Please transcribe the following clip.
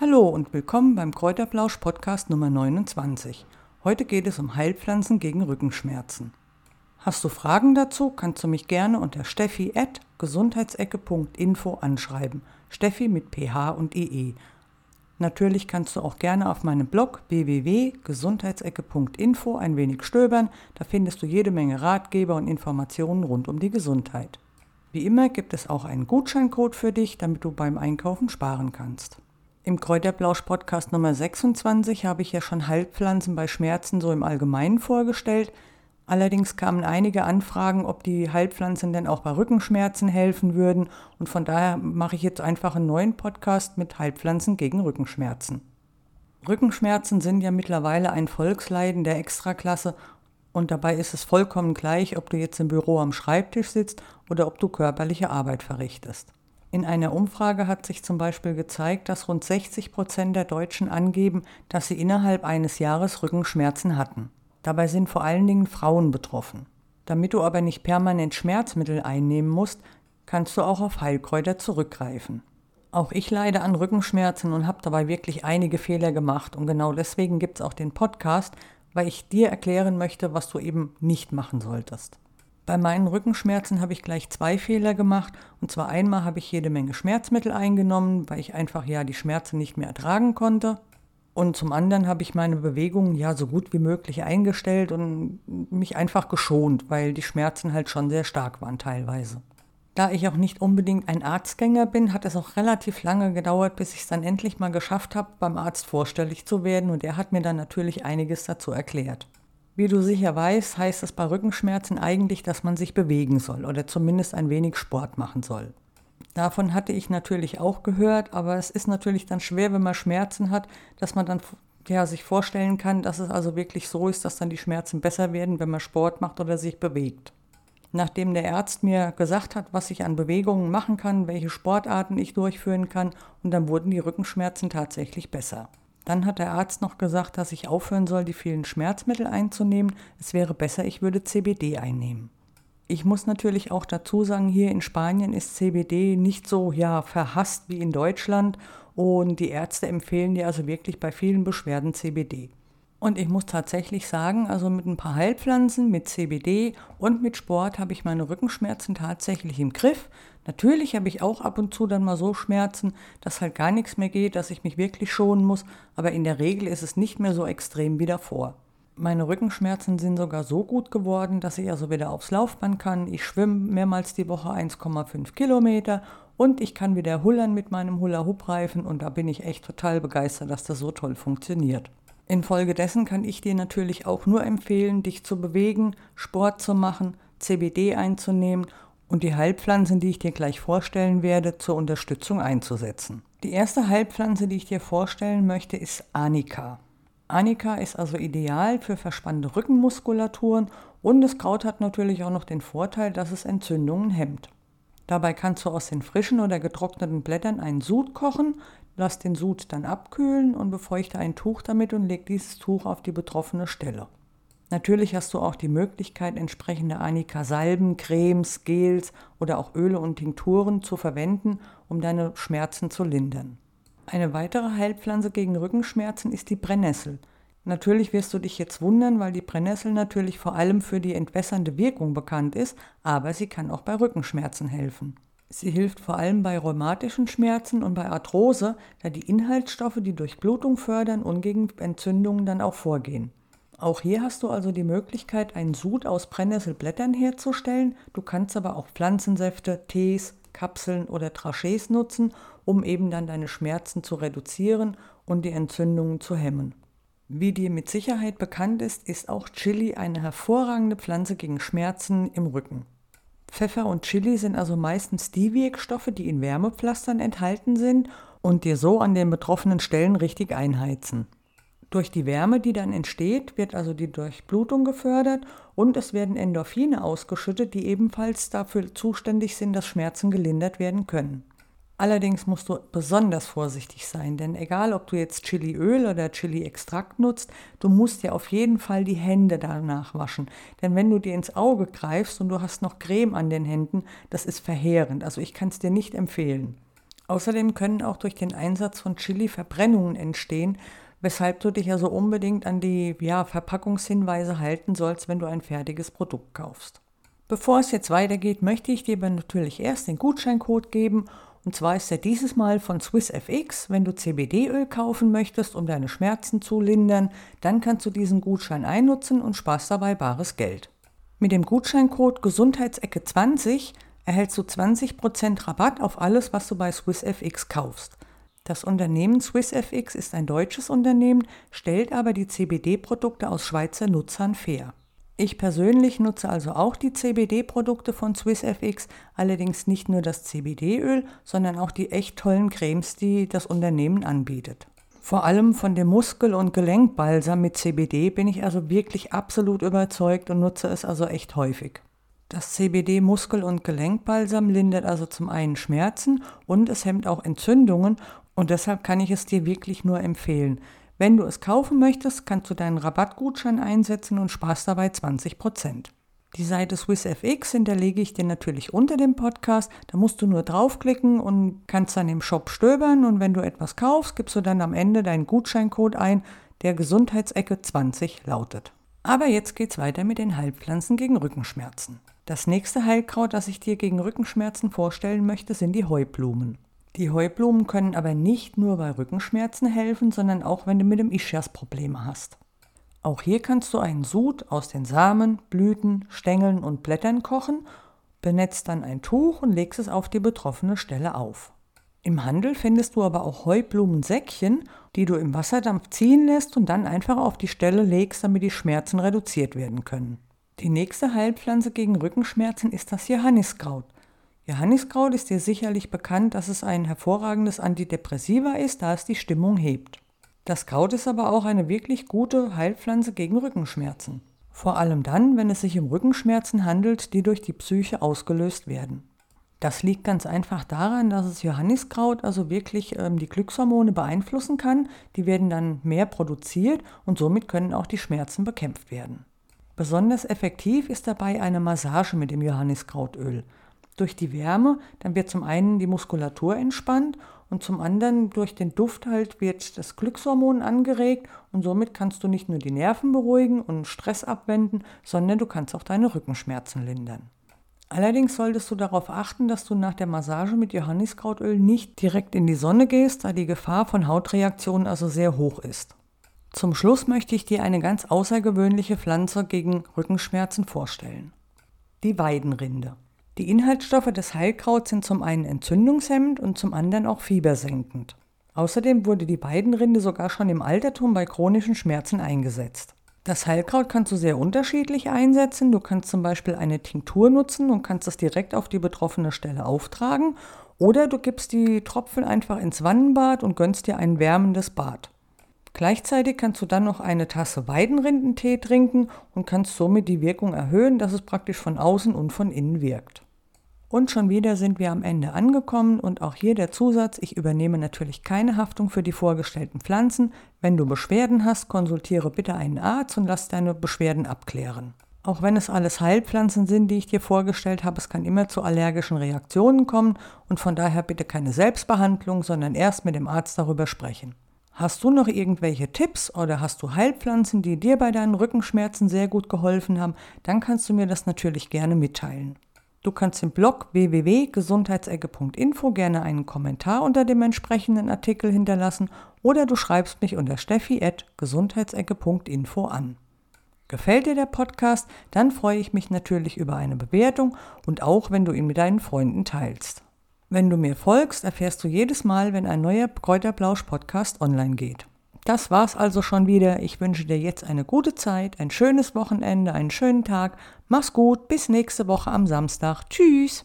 Hallo und willkommen beim Kräuterblausch Podcast Nummer 29. Heute geht es um Heilpflanzen gegen Rückenschmerzen. Hast du Fragen dazu, kannst du mich gerne unter steffi.gesundheitsecke.info anschreiben. Steffi mit ph und ee. Natürlich kannst du auch gerne auf meinem Blog www.gesundheitsecke.info ein wenig stöbern. Da findest du jede Menge Ratgeber und Informationen rund um die Gesundheit. Wie immer gibt es auch einen Gutscheincode für dich, damit du beim Einkaufen sparen kannst. Im Kräuterblausch-Podcast Nummer 26 habe ich ja schon Heilpflanzen bei Schmerzen so im Allgemeinen vorgestellt. Allerdings kamen einige Anfragen, ob die Heilpflanzen denn auch bei Rückenschmerzen helfen würden. Und von daher mache ich jetzt einfach einen neuen Podcast mit Heilpflanzen gegen Rückenschmerzen. Rückenschmerzen sind ja mittlerweile ein Volksleiden der Extraklasse und dabei ist es vollkommen gleich, ob du jetzt im Büro am Schreibtisch sitzt oder ob du körperliche Arbeit verrichtest. In einer Umfrage hat sich zum Beispiel gezeigt, dass rund 60 Prozent der Deutschen angeben, dass sie innerhalb eines Jahres Rückenschmerzen hatten. Dabei sind vor allen Dingen Frauen betroffen. Damit du aber nicht permanent Schmerzmittel einnehmen musst, kannst du auch auf Heilkräuter zurückgreifen. Auch ich leide an Rückenschmerzen und habe dabei wirklich einige Fehler gemacht und genau deswegen gibt es auch den Podcast, weil ich dir erklären möchte, was du eben nicht machen solltest. Bei meinen Rückenschmerzen habe ich gleich zwei Fehler gemacht. Und zwar einmal habe ich jede Menge Schmerzmittel eingenommen, weil ich einfach ja die Schmerzen nicht mehr ertragen konnte. Und zum anderen habe ich meine Bewegungen ja so gut wie möglich eingestellt und mich einfach geschont, weil die Schmerzen halt schon sehr stark waren teilweise. Da ich auch nicht unbedingt ein Arztgänger bin, hat es auch relativ lange gedauert, bis ich es dann endlich mal geschafft habe, beim Arzt vorstellig zu werden und er hat mir dann natürlich einiges dazu erklärt. Wie du sicher weißt, heißt es bei Rückenschmerzen eigentlich, dass man sich bewegen soll oder zumindest ein wenig Sport machen soll. Davon hatte ich natürlich auch gehört, aber es ist natürlich dann schwer, wenn man Schmerzen hat, dass man dann ja, sich vorstellen kann, dass es also wirklich so ist, dass dann die Schmerzen besser werden, wenn man Sport macht oder sich bewegt. Nachdem der Arzt mir gesagt hat, was ich an Bewegungen machen kann, welche Sportarten ich durchführen kann, und dann wurden die Rückenschmerzen tatsächlich besser. Dann hat der Arzt noch gesagt, dass ich aufhören soll, die vielen Schmerzmittel einzunehmen. Es wäre besser, ich würde CBD einnehmen. Ich muss natürlich auch dazu sagen, hier in Spanien ist CBD nicht so ja verhasst wie in Deutschland und die Ärzte empfehlen dir also wirklich bei vielen Beschwerden CBD. Und ich muss tatsächlich sagen, also mit ein paar Heilpflanzen, mit CBD und mit Sport habe ich meine Rückenschmerzen tatsächlich im Griff. Natürlich habe ich auch ab und zu dann mal so Schmerzen, dass halt gar nichts mehr geht, dass ich mich wirklich schonen muss, aber in der Regel ist es nicht mehr so extrem wie davor. Meine Rückenschmerzen sind sogar so gut geworden, dass ich also wieder aufs Laufband kann. Ich schwimme mehrmals die Woche 1,5 Kilometer und ich kann wieder hullern mit meinem Hula-Hoop-Reifen und da bin ich echt total begeistert, dass das so toll funktioniert. Infolgedessen kann ich dir natürlich auch nur empfehlen, dich zu bewegen, Sport zu machen, CBD einzunehmen und die Heilpflanzen, die ich dir gleich vorstellen werde, zur Unterstützung einzusetzen. Die erste Heilpflanze, die ich dir vorstellen möchte, ist Anika. Anika ist also ideal für verspannte Rückenmuskulaturen und das Kraut hat natürlich auch noch den Vorteil, dass es Entzündungen hemmt. Dabei kannst du aus den frischen oder getrockneten Blättern einen Sud kochen, lass den Sud dann abkühlen und befeuchte ein Tuch damit und leg dieses Tuch auf die betroffene Stelle. Natürlich hast du auch die Möglichkeit, entsprechende Anika-Salben, Cremes, Gels oder auch Öle und Tinkturen zu verwenden, um deine Schmerzen zu lindern. Eine weitere Heilpflanze gegen Rückenschmerzen ist die Brennnessel. Natürlich wirst du dich jetzt wundern, weil die Brennnessel natürlich vor allem für die entwässernde Wirkung bekannt ist, aber sie kann auch bei Rückenschmerzen helfen. Sie hilft vor allem bei rheumatischen Schmerzen und bei Arthrose, da die Inhaltsstoffe die Durchblutung fördern und gegen Entzündungen dann auch vorgehen. Auch hier hast du also die Möglichkeit, einen Sud aus Brennnesselblättern herzustellen. Du kannst aber auch Pflanzensäfte, Tees, Kapseln oder Trachees nutzen, um eben dann deine Schmerzen zu reduzieren und die Entzündungen zu hemmen. Wie dir mit Sicherheit bekannt ist, ist auch Chili eine hervorragende Pflanze gegen Schmerzen im Rücken. Pfeffer und Chili sind also meistens die Wirkstoffe, die in Wärmepflastern enthalten sind und dir so an den betroffenen Stellen richtig einheizen. Durch die Wärme, die dann entsteht, wird also die Durchblutung gefördert und es werden Endorphine ausgeschüttet, die ebenfalls dafür zuständig sind, dass Schmerzen gelindert werden können. Allerdings musst du besonders vorsichtig sein, denn egal ob du jetzt Chiliöl oder Chili-Extrakt nutzt, du musst dir auf jeden Fall die Hände danach waschen. Denn wenn du dir ins Auge greifst und du hast noch Creme an den Händen, das ist verheerend. Also ich kann es dir nicht empfehlen. Außerdem können auch durch den Einsatz von Chili Verbrennungen entstehen, weshalb du dich also unbedingt an die ja, Verpackungshinweise halten sollst, wenn du ein fertiges Produkt kaufst. Bevor es jetzt weitergeht, möchte ich dir aber natürlich erst den Gutscheincode geben. Und zwar ist er dieses Mal von SwissFX. Wenn du CBD-Öl kaufen möchtest, um deine Schmerzen zu lindern, dann kannst du diesen Gutschein einnutzen und sparst dabei bares Geld. Mit dem Gutscheincode Gesundheitsecke 20 erhältst du 20% Rabatt auf alles, was du bei SwissFX kaufst. Das Unternehmen SwissFX ist ein deutsches Unternehmen, stellt aber die CBD-Produkte aus Schweizer Nutzern fair. Ich persönlich nutze also auch die CBD-Produkte von SwissFX, allerdings nicht nur das CBD-Öl, sondern auch die echt tollen Cremes, die das Unternehmen anbietet. Vor allem von dem Muskel- und Gelenkbalsam mit CBD bin ich also wirklich absolut überzeugt und nutze es also echt häufig. Das CBD-Muskel- und Gelenkbalsam lindert also zum einen Schmerzen und es hemmt auch Entzündungen und deshalb kann ich es dir wirklich nur empfehlen. Wenn du es kaufen möchtest, kannst du deinen Rabattgutschein einsetzen und sparst dabei 20%. Die Seite SwissFX hinterlege ich dir natürlich unter dem Podcast. Da musst du nur draufklicken und kannst dann im Shop stöbern und wenn du etwas kaufst, gibst du dann am Ende deinen Gutscheincode ein, der Gesundheitsecke 20 lautet. Aber jetzt geht's weiter mit den Heilpflanzen gegen Rückenschmerzen. Das nächste Heilkraut, das ich dir gegen Rückenschmerzen vorstellen möchte, sind die Heublumen. Die Heublumen können aber nicht nur bei Rückenschmerzen helfen, sondern auch wenn du mit dem Ischias Probleme hast. Auch hier kannst du einen Sud aus den Samen, Blüten, Stängeln und Blättern kochen, benetzt dann ein Tuch und legst es auf die betroffene Stelle auf. Im Handel findest du aber auch Heublumensäckchen, die du im Wasserdampf ziehen lässt und dann einfach auf die Stelle legst, damit die Schmerzen reduziert werden können. Die nächste Heilpflanze gegen Rückenschmerzen ist das Johanniskraut. Johanniskraut ist dir sicherlich bekannt, dass es ein hervorragendes Antidepressiva ist, da es die Stimmung hebt. Das Kraut ist aber auch eine wirklich gute Heilpflanze gegen Rückenschmerzen. Vor allem dann, wenn es sich um Rückenschmerzen handelt, die durch die Psyche ausgelöst werden. Das liegt ganz einfach daran, dass es Johanniskraut also wirklich ähm, die Glückshormone beeinflussen kann. Die werden dann mehr produziert und somit können auch die Schmerzen bekämpft werden. Besonders effektiv ist dabei eine Massage mit dem Johanniskrautöl durch die Wärme, dann wird zum einen die Muskulatur entspannt und zum anderen durch den Duft halt wird das Glückshormon angeregt und somit kannst du nicht nur die Nerven beruhigen und Stress abwenden, sondern du kannst auch deine Rückenschmerzen lindern. Allerdings solltest du darauf achten, dass du nach der Massage mit Johanniskrautöl nicht direkt in die Sonne gehst, da die Gefahr von Hautreaktionen also sehr hoch ist. Zum Schluss möchte ich dir eine ganz außergewöhnliche Pflanze gegen Rückenschmerzen vorstellen. Die Weidenrinde. Die Inhaltsstoffe des Heilkrauts sind zum einen entzündungshemmend und zum anderen auch fiebersenkend. Außerdem wurde die Weidenrinde sogar schon im Altertum bei chronischen Schmerzen eingesetzt. Das Heilkraut kannst du sehr unterschiedlich einsetzen. Du kannst zum Beispiel eine Tinktur nutzen und kannst das direkt auf die betroffene Stelle auftragen. Oder du gibst die Tropfen einfach ins Wannenbad und gönnst dir ein wärmendes Bad. Gleichzeitig kannst du dann noch eine Tasse Weidenrindentee trinken und kannst somit die Wirkung erhöhen, dass es praktisch von außen und von innen wirkt. Und schon wieder sind wir am Ende angekommen und auch hier der Zusatz, ich übernehme natürlich keine Haftung für die vorgestellten Pflanzen. Wenn du Beschwerden hast, konsultiere bitte einen Arzt und lass deine Beschwerden abklären. Auch wenn es alles Heilpflanzen sind, die ich dir vorgestellt habe, es kann immer zu allergischen Reaktionen kommen und von daher bitte keine Selbstbehandlung, sondern erst mit dem Arzt darüber sprechen. Hast du noch irgendwelche Tipps oder hast du Heilpflanzen, die dir bei deinen Rückenschmerzen sehr gut geholfen haben, dann kannst du mir das natürlich gerne mitteilen. Du kannst im Blog www.gesundheitsecke.info gerne einen Kommentar unter dem entsprechenden Artikel hinterlassen oder du schreibst mich unter steffi.gesundheitsecke.info an. Gefällt dir der Podcast? Dann freue ich mich natürlich über eine Bewertung und auch, wenn du ihn mit deinen Freunden teilst. Wenn du mir folgst, erfährst du jedes Mal, wenn ein neuer Kräuterblausch-Podcast online geht. Das war's also schon wieder. Ich wünsche dir jetzt eine gute Zeit, ein schönes Wochenende, einen schönen Tag. Mach's gut, bis nächste Woche am Samstag. Tschüss.